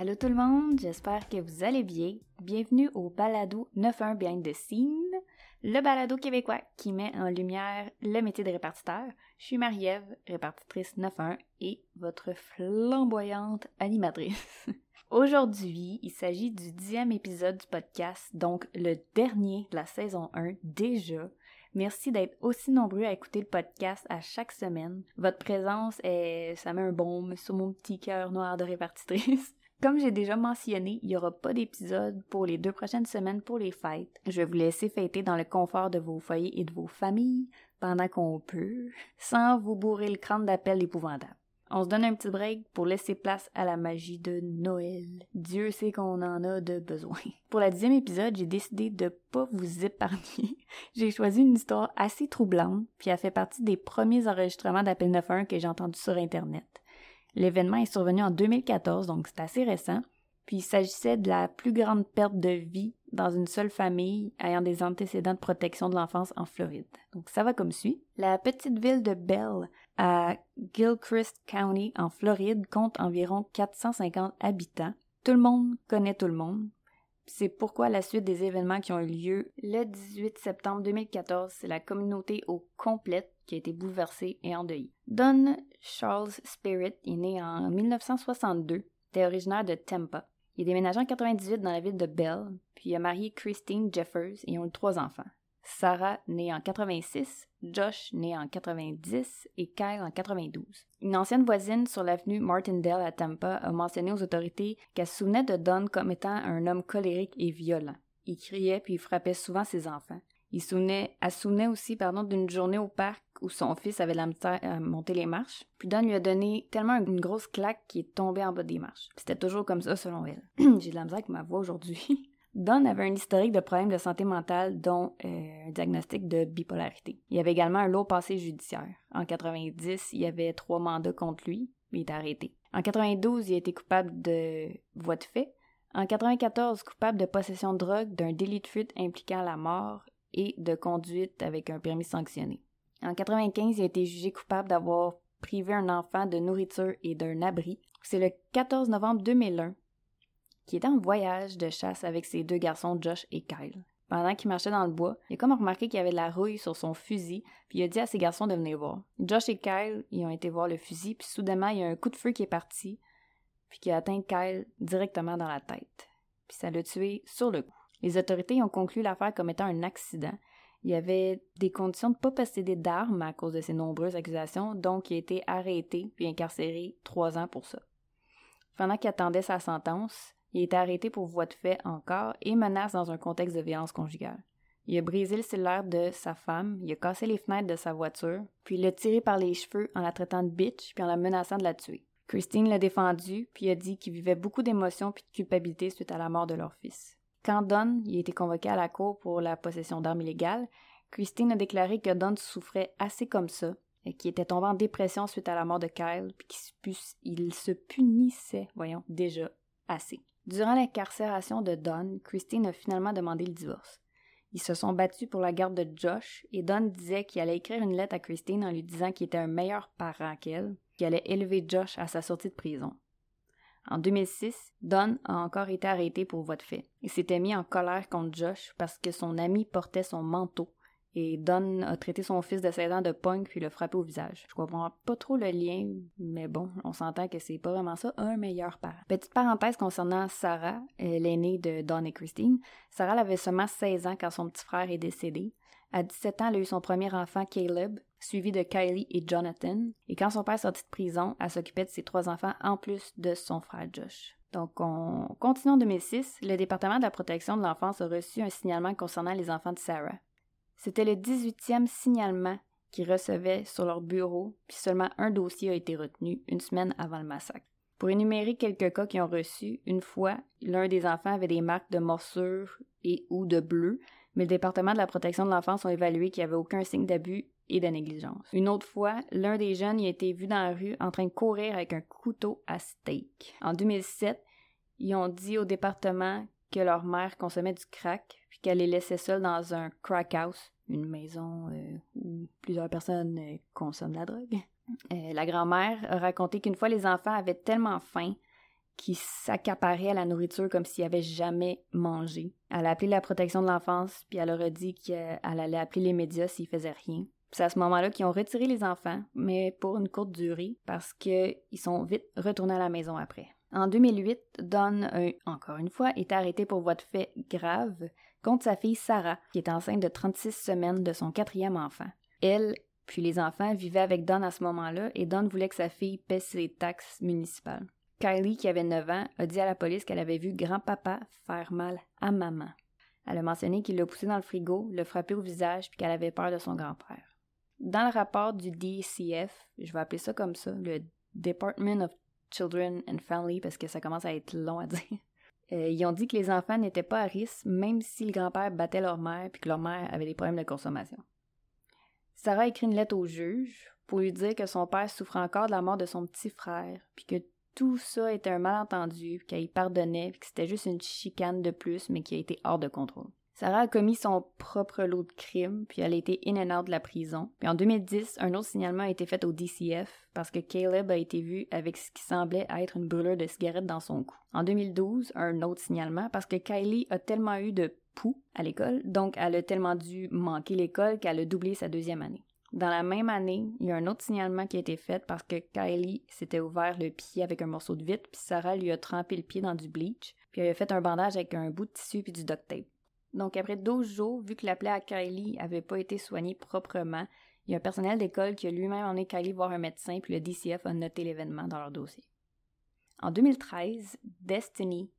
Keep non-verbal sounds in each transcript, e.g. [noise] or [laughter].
Allô tout le monde, j'espère que vous allez bien. Bienvenue au balado 91 Behind the Scene, le balado québécois qui met en lumière le métier de répartiteur. Je suis Marie-Ève, répartitrice 91 et votre flamboyante animatrice. [laughs] Aujourd'hui, il s'agit du dixième épisode du podcast, donc le dernier de la saison 1 déjà. Merci d'être aussi nombreux à écouter le podcast à chaque semaine. Votre présence, est, ça met un baume sur mon petit cœur noir de répartitrice. Comme j'ai déjà mentionné, il n'y aura pas d'épisode pour les deux prochaines semaines pour les fêtes. Je vais vous laisser fêter dans le confort de vos foyers et de vos familles pendant qu'on peut, sans vous bourrer le crâne d'appels épouvantables. On se donne un petit break pour laisser place à la magie de Noël. Dieu sait qu'on en a de besoin. [laughs] Pour la dixième épisode, j'ai décidé de pas vous épargner. [laughs] j'ai choisi une histoire assez troublante, puis elle fait partie des premiers enregistrements d'Appel 91 que j'ai entendu sur Internet. L'événement est survenu en 2014, donc c'est assez récent. Puis il s'agissait de la plus grande perte de vie dans une seule famille ayant des antécédents de protection de l'enfance en Floride. Donc ça va comme suit. La petite ville de Bell à Gilchrist County en Floride compte environ 450 habitants. Tout le monde connaît tout le monde. C'est pourquoi la suite des événements qui ont eu lieu le 18 septembre 2014, c'est la communauté au complète qui a été bouleversée et endeuillée. Don Charles Spirit est né en 1962, était originaire de Tampa. Il est en 98 dans la ville de Bell, puis il a marié Christine Jeffers et ont eu trois enfants. Sarah, née en 86, Josh, né en 90 et Kyle en 92. Une ancienne voisine sur l'avenue Martindale à Tampa a mentionné aux autorités qu'elle se souvenait de Don comme étant un homme colérique et violent. Il criait puis il frappait souvent ses enfants. Il souvenait, elle se souvenait aussi d'une journée au parc où son fils avait la misère à monter les marches. Puis Don lui a donné tellement une grosse claque qu'il est tombé en bas des marches. C'était toujours comme ça selon elle. [clears throat] J'ai de la misère avec ma voix aujourd'hui. [laughs] Don avait un historique de problèmes de santé mentale, dont euh, un diagnostic de bipolarité. Il avait également un lourd passé judiciaire. En 90, il y avait trois mandats contre lui, mais il est arrêté. En 92, il a été coupable de voie de fait. En 94, coupable de possession de drogue, d'un délit de fuite impliquant la mort et de conduite avec un permis sanctionné. En 95, il a été jugé coupable d'avoir privé un enfant de nourriture et d'un abri. C'est le 14 novembre 2001 qui était en voyage de chasse avec ses deux garçons Josh et Kyle. Pendant qu'il marchait dans le bois, il a comme remarqué qu'il y avait de la rouille sur son fusil, puis il a dit à ses garçons de venir voir. Josh et Kyle, ils ont été voir le fusil, puis soudainement, il y a un coup de feu qui est parti, puis qui a atteint Kyle directement dans la tête. Puis ça l'a tué sur le coup. Les autorités ont conclu l'affaire comme étant un accident. Il avait des conditions de ne pas posséder d'armes à cause de ces nombreuses accusations, donc il a été arrêté puis incarcéré trois ans pour ça. Pendant qu'il attendait sa sentence, il est arrêté pour voie de fait encore et menace dans un contexte de violence conjugale. Il a brisé le cellulaire de sa femme, il a cassé les fenêtres de sa voiture, puis il l'a tiré par les cheveux en la traitant de bitch puis en la menaçant de la tuer. Christine l'a défendu, puis a dit qu'il vivait beaucoup d'émotions puis de culpabilité suite à la mort de leur fils. Quand Don a été convoqué à la cour pour la possession d'armes illégales, Christine a déclaré que Don souffrait assez comme ça, et qu'il était tombé en dépression suite à la mort de Kyle, puis qu'il se punissait, voyons, déjà assez. Durant l'incarcération de Don, Christine a finalement demandé le divorce. Ils se sont battus pour la garde de Josh et Don disait qu'il allait écrire une lettre à Christine en lui disant qu'il était un meilleur parent qu'elle, qu'il allait élever Josh à sa sortie de prison. En 2006, Don a encore été arrêté pour voie de fait. Il s'était mis en colère contre Josh parce que son ami portait son manteau et Don a traité son fils de 16 ans de punk puis l'a frappé au visage. Je comprends pas trop le lien, mais bon, on s'entend que c'est pas vraiment ça, un meilleur père. Petite parenthèse concernant Sarah, l'aînée de Don et Christine. Sarah avait seulement 16 ans quand son petit frère est décédé. À 17 ans, elle a eu son premier enfant, Caleb, suivi de Kylie et Jonathan. Et quand son père sortit de prison, elle s'occupait de ses trois enfants en plus de son frère Josh. Donc, on continue en 2006. Le département de la protection de l'enfance a reçu un signalement concernant les enfants de Sarah. C'était le 18e signalement qu'ils recevaient sur leur bureau, puis seulement un dossier a été retenu une semaine avant le massacre. Pour énumérer quelques cas qui ont reçu, une fois, l'un des enfants avait des marques de morsure et ou de bleu, mais le département de la protection de l'enfance a évalué qu'il n'y avait aucun signe d'abus et de négligence. Une autre fois, l'un des jeunes y a été vu dans la rue en train de courir avec un couteau à steak. En 2007, ils ont dit au département que leur mère consommait du crack, puis qu'elle les laissait seuls dans un crack house, une maison euh, où plusieurs personnes euh, consomment la drogue. Euh, la grand-mère a raconté qu'une fois les enfants avaient tellement faim qui s'accaparait à la nourriture comme s'il avait jamais mangé. Elle a appelé la protection de l'enfance, puis elle leur a dit qu'elle allait appeler les médias s'ils faisaient rien. C'est à ce moment-là qu'ils ont retiré les enfants, mais pour une courte durée, parce qu'ils sont vite retournés à la maison après. En 2008, Don, encore une fois, est arrêté pour voie de fait grave contre sa fille Sarah, qui est enceinte de 36 semaines de son quatrième enfant. Elle, puis les enfants, vivaient avec Don à ce moment-là, et Don voulait que sa fille paie ses taxes municipales. Kylie, qui avait 9 ans, a dit à la police qu'elle avait vu grand-papa faire mal à maman. Elle a mentionné qu'il l'a poussé dans le frigo, l'a frappé au visage, puis qu'elle avait peur de son grand-père. Dans le rapport du DCF, je vais appeler ça comme ça, le Department of Children and Family, parce que ça commence à être long à dire. [laughs] Euh, ils ont dit que les enfants n'étaient pas à risque, même si le grand-père battait leur mère puis que leur mère avait des problèmes de consommation. Sarah écrit une lettre au juge pour lui dire que son père souffrait encore de la mort de son petit frère, puis que tout ça était un malentendu, qu'elle pardonnait, que c'était juste une chicane de plus, mais qui a été hors de contrôle. Sarah a commis son propre lot de crimes, puis elle a été in and out de la prison. Puis en 2010, un autre signalement a été fait au DCF parce que Caleb a été vu avec ce qui semblait être une brûlure de cigarette dans son cou. En 2012, un autre signalement parce que Kylie a tellement eu de poux à l'école, donc elle a tellement dû manquer l'école qu'elle a doublé sa deuxième année. Dans la même année, il y a un autre signalement qui a été fait parce que Kylie s'était ouvert le pied avec un morceau de vitre, puis Sarah lui a trempé le pied dans du bleach, puis elle a fait un bandage avec un bout de tissu puis du duct tape. Donc après 12 jours, vu que la plaie à Kylie avait pas été soignée proprement, il y a un personnel d'école qui a lui-même emmené Kylie voir un médecin, puis le DCF a noté l'événement dans leur dossier. En 2013, Destiny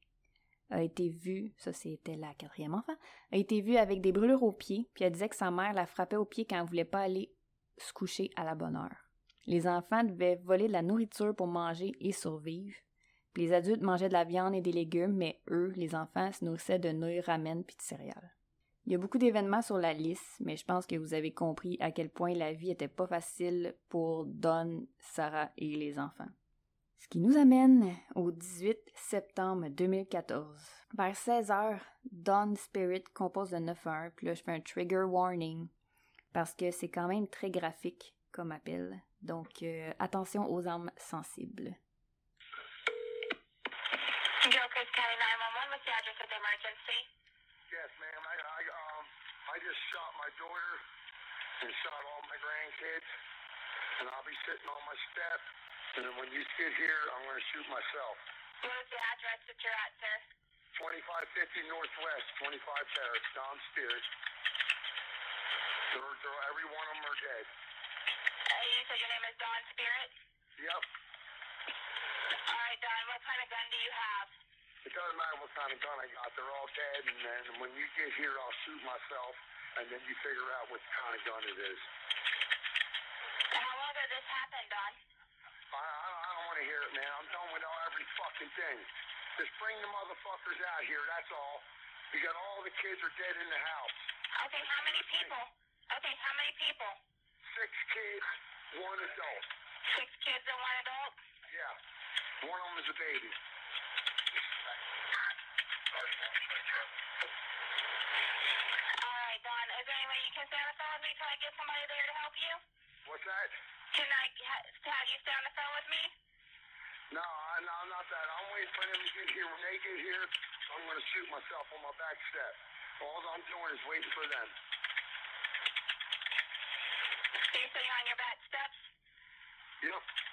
a été vue, ça c'était la quatrième enfant, a été vue avec des brûlures aux pieds, puis elle disait que sa mère la frappait aux pieds quand elle voulait pas aller se coucher à la bonne heure. Les enfants devaient voler de la nourriture pour manger et survivre. Les adultes mangeaient de la viande et des légumes, mais eux, les enfants, se nourrissaient de nouilles, ramen puis de céréales. Il y a beaucoup d'événements sur la liste, mais je pense que vous avez compris à quel point la vie était pas facile pour Don, Sarah et les enfants. Ce qui nous amène au 18 septembre 2014. Vers 16 heures, Don Spirit compose le 9-1, puis là je fais un trigger warning parce que c'est quand même très graphique comme appel. Donc, euh, attention aux armes sensibles. Daughter and shot all my grandkids, and I'll be sitting on my step, and then when you get here, I'm going to shoot myself. What is the address that you're at, sir? 2550 Northwest, 25 Terrace, Don Spears. They're, they're, every one of them are dead. Uh, you said your name is Dawn Spirit? Yep. All right, Dawn, what kind of gun do you have? It doesn't matter what kind of gun I got. They're all dead, and then when you get here, I'll shoot myself, and then you figure out what kind of gun it is. How long did this happen, Dawn? I, I, I don't want to hear it, man. I'm done with all every fucking thing. Just bring the motherfuckers out here. That's all. You got all the kids are dead in the house. Okay, how many people? Okay, how many people? Six kids, one adult. Six kids and one adult? Yeah. One of them is a baby. All right, Dawn, is there any way you can stay on the phone with me till I get somebody there to help you? What's that? Can I ha- have you stay on the phone with me? No, I, no, not that. I'm waiting for them to get here. When they get here, I'm going to shoot myself on my back step. All I'm doing is waiting for them. So you're sitting on your back steps? Yep.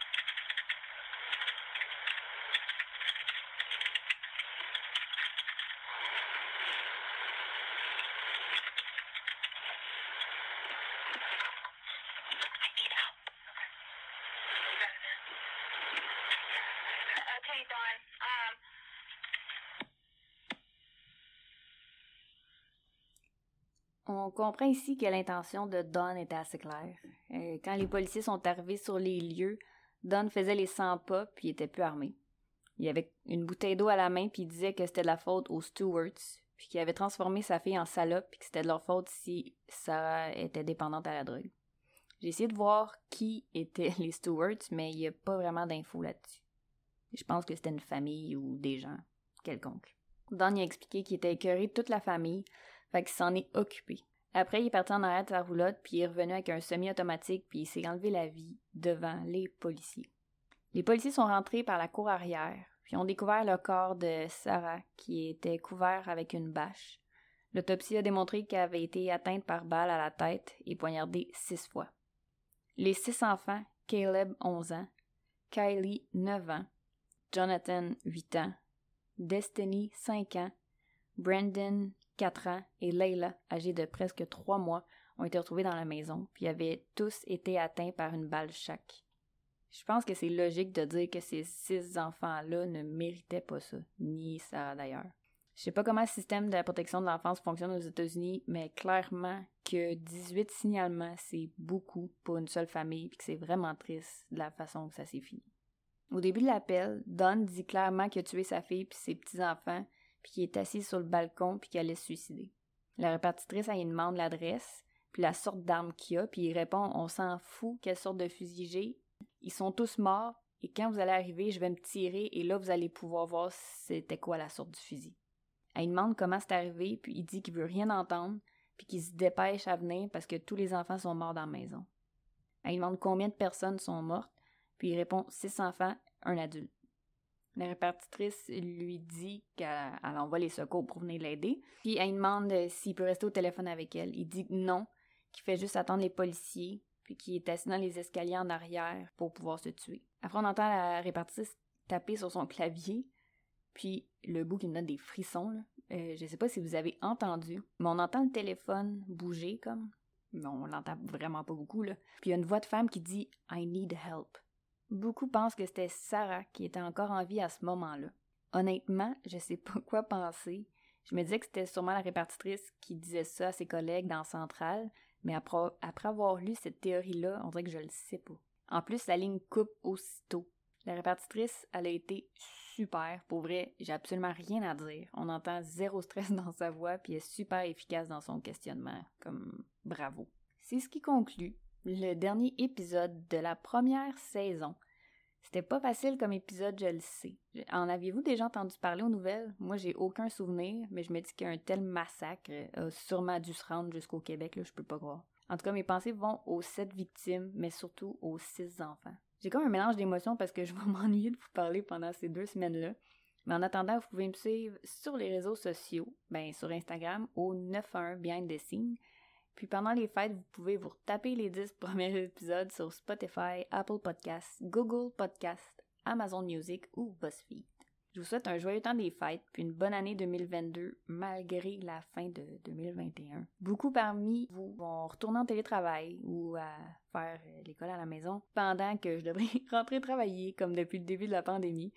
On comprend ici que l'intention de Don était assez claire. Euh, quand les policiers sont arrivés sur les lieux, Don faisait les 100 pas puis était plus armé. Il avait une bouteille d'eau à la main puis disait que c'était de la faute aux Stewarts puis qu'il avait transformé sa fille en salope puis que c'était de leur faute si Sarah était dépendante à la drogue. J'ai essayé de voir qui étaient les Stewarts, mais il n'y a pas vraiment d'infos là-dessus. Je pense que c'était une famille ou des gens quelconques. Don y a expliqué qu'il était écœuré de toute la famille, fait qu'il s'en est occupé. Après, il est parti en arrière de sa roulotte, puis il est revenu avec un semi-automatique, puis il s'est enlevé la vie devant les policiers. Les policiers sont rentrés par la cour arrière, Puis ont découvert le corps de Sarah qui était couvert avec une bâche. L'autopsie a démontré qu'elle avait été atteinte par balle à la tête et poignardée six fois. Les six enfants, Caleb 11 ans, Kylie 9 ans, Jonathan 8 ans, Destiny 5 ans, Brandon 4 ans et Layla, âgée de presque 3 mois, ont été retrouvés dans la maison, puis avaient tous été atteints par une balle chaque. Je pense que c'est logique de dire que ces six enfants-là ne méritaient pas ça, ni ça d'ailleurs. Je sais pas comment le système de protection de l'enfance fonctionne aux États-Unis, mais clairement que 18 signalements, c'est beaucoup pour une seule famille, puis que c'est vraiment triste de la façon que ça s'est fini. Au début de l'appel, Don dit clairement qu'il a tué sa fille puis ses petits-enfants, puis qu'il est assis sur le balcon puis qu'il allait se suicider. La répartitrice, elle lui demande l'adresse, puis la sorte d'arme qu'il a, puis il répond On s'en fout quelle sorte de fusil j'ai. Ils sont tous morts, et quand vous allez arriver, je vais me tirer, et là, vous allez pouvoir voir c'était quoi la sorte du fusil. Elle lui demande comment c'est arrivé, puis il dit qu'il veut rien entendre, puis qu'il se dépêche à venir parce que tous les enfants sont morts dans la maison. Elle lui demande combien de personnes sont mortes, puis il répond six enfants, un adulte. La répartitrice lui dit qu'elle envoie les secours pour venir l'aider. Puis elle demande s'il peut rester au téléphone avec elle. Il dit non, qu'il fait juste attendre les policiers, puis qu'il est assis dans les escaliers en arrière pour pouvoir se tuer. Après, on entend la répartitrice taper sur son clavier, puis le bout qui me donne des frissons. Là. Euh, je sais pas si vous avez entendu, mais on entend le téléphone bouger comme. Mais on l'entend vraiment pas beaucoup, là. Puis il y a une voix de femme qui dit I need help. Beaucoup pensent que c'était Sarah qui était encore en vie à ce moment-là. Honnêtement, je sais pas [laughs] quoi penser. Je me disais que c'était sûrement la répartitrice qui disait ça à ses collègues dans Centrale, mais après, avoir lu cette théorie-là, on dirait que je le sais pas. En plus, la ligne coupe aussitôt. La répartitrice, elle a été super. Pour vrai, j'ai absolument rien à dire. On entend zéro stress [laughs] dans sa voix, puis elle est super efficace dans son questionnement. Comme bravo. C'est ce qui conclut le dernier épisode de la première saison. C'était pas facile comme épisode, je le sais. En aviez-vous déjà entendu parler aux nouvelles? Moi, j'ai aucun souvenir, mais je me dis qu'un tel massacre a sûrement dû se rendre jusqu'au Québec, là, je peux pas croire. En tout cas, mes pensées vont aux sept victimes, mais surtout aux six enfants. J'ai comme un mélange d'émotions parce que je vais [laughs] m'ennuyer de vous parler pendant ces deux semaines-là. Mais en attendant, vous pouvez me suivre sur les réseaux sociaux, ben sur Instagram au 91 Behind the Scene, puis pendant les fêtes, vous pouvez vous taper les 10 [laughs] premiers épisodes sur Spotify, Apple Podcasts, Google Podcasts, Amazon Music ou BuzzFeed. Je vous souhaite un joyeux temps des fêtes, puis une bonne année 2022 malgré la fin de 2021. Beaucoup parmi vous vont retourner en télétravail ou à faire l'école à la maison pendant que je devrais [laughs] rentrer travailler comme depuis le début de la pandémie.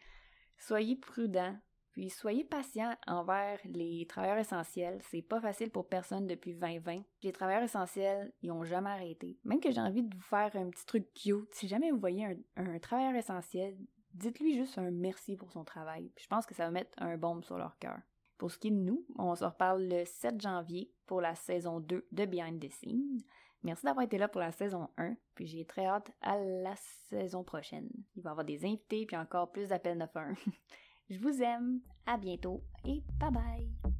Soyez prudents, puis soyez patient envers les travailleurs essentiels. C'est pas facile pour personne depuis 2020. Les travailleurs essentiels, ils ont jamais arrêté. Même que j'ai envie de vous faire un petit truc cute. Si jamais vous voyez un, travailleur essentiel, dites-lui juste un merci pour son travail. Puis je pense que ça va mettre un baume sur leur cœur. Pour ce qui est de nous, on se reparle le 7 janvier pour la saison 2 de Behind the Scenes. Merci d'avoir été là pour la saison 1, puis j'ai très hâte à la saison prochaine. Il va y avoir des invités, puis encore plus d'appels 9-1. [laughs] Je vous aime, à bientôt et bye bye!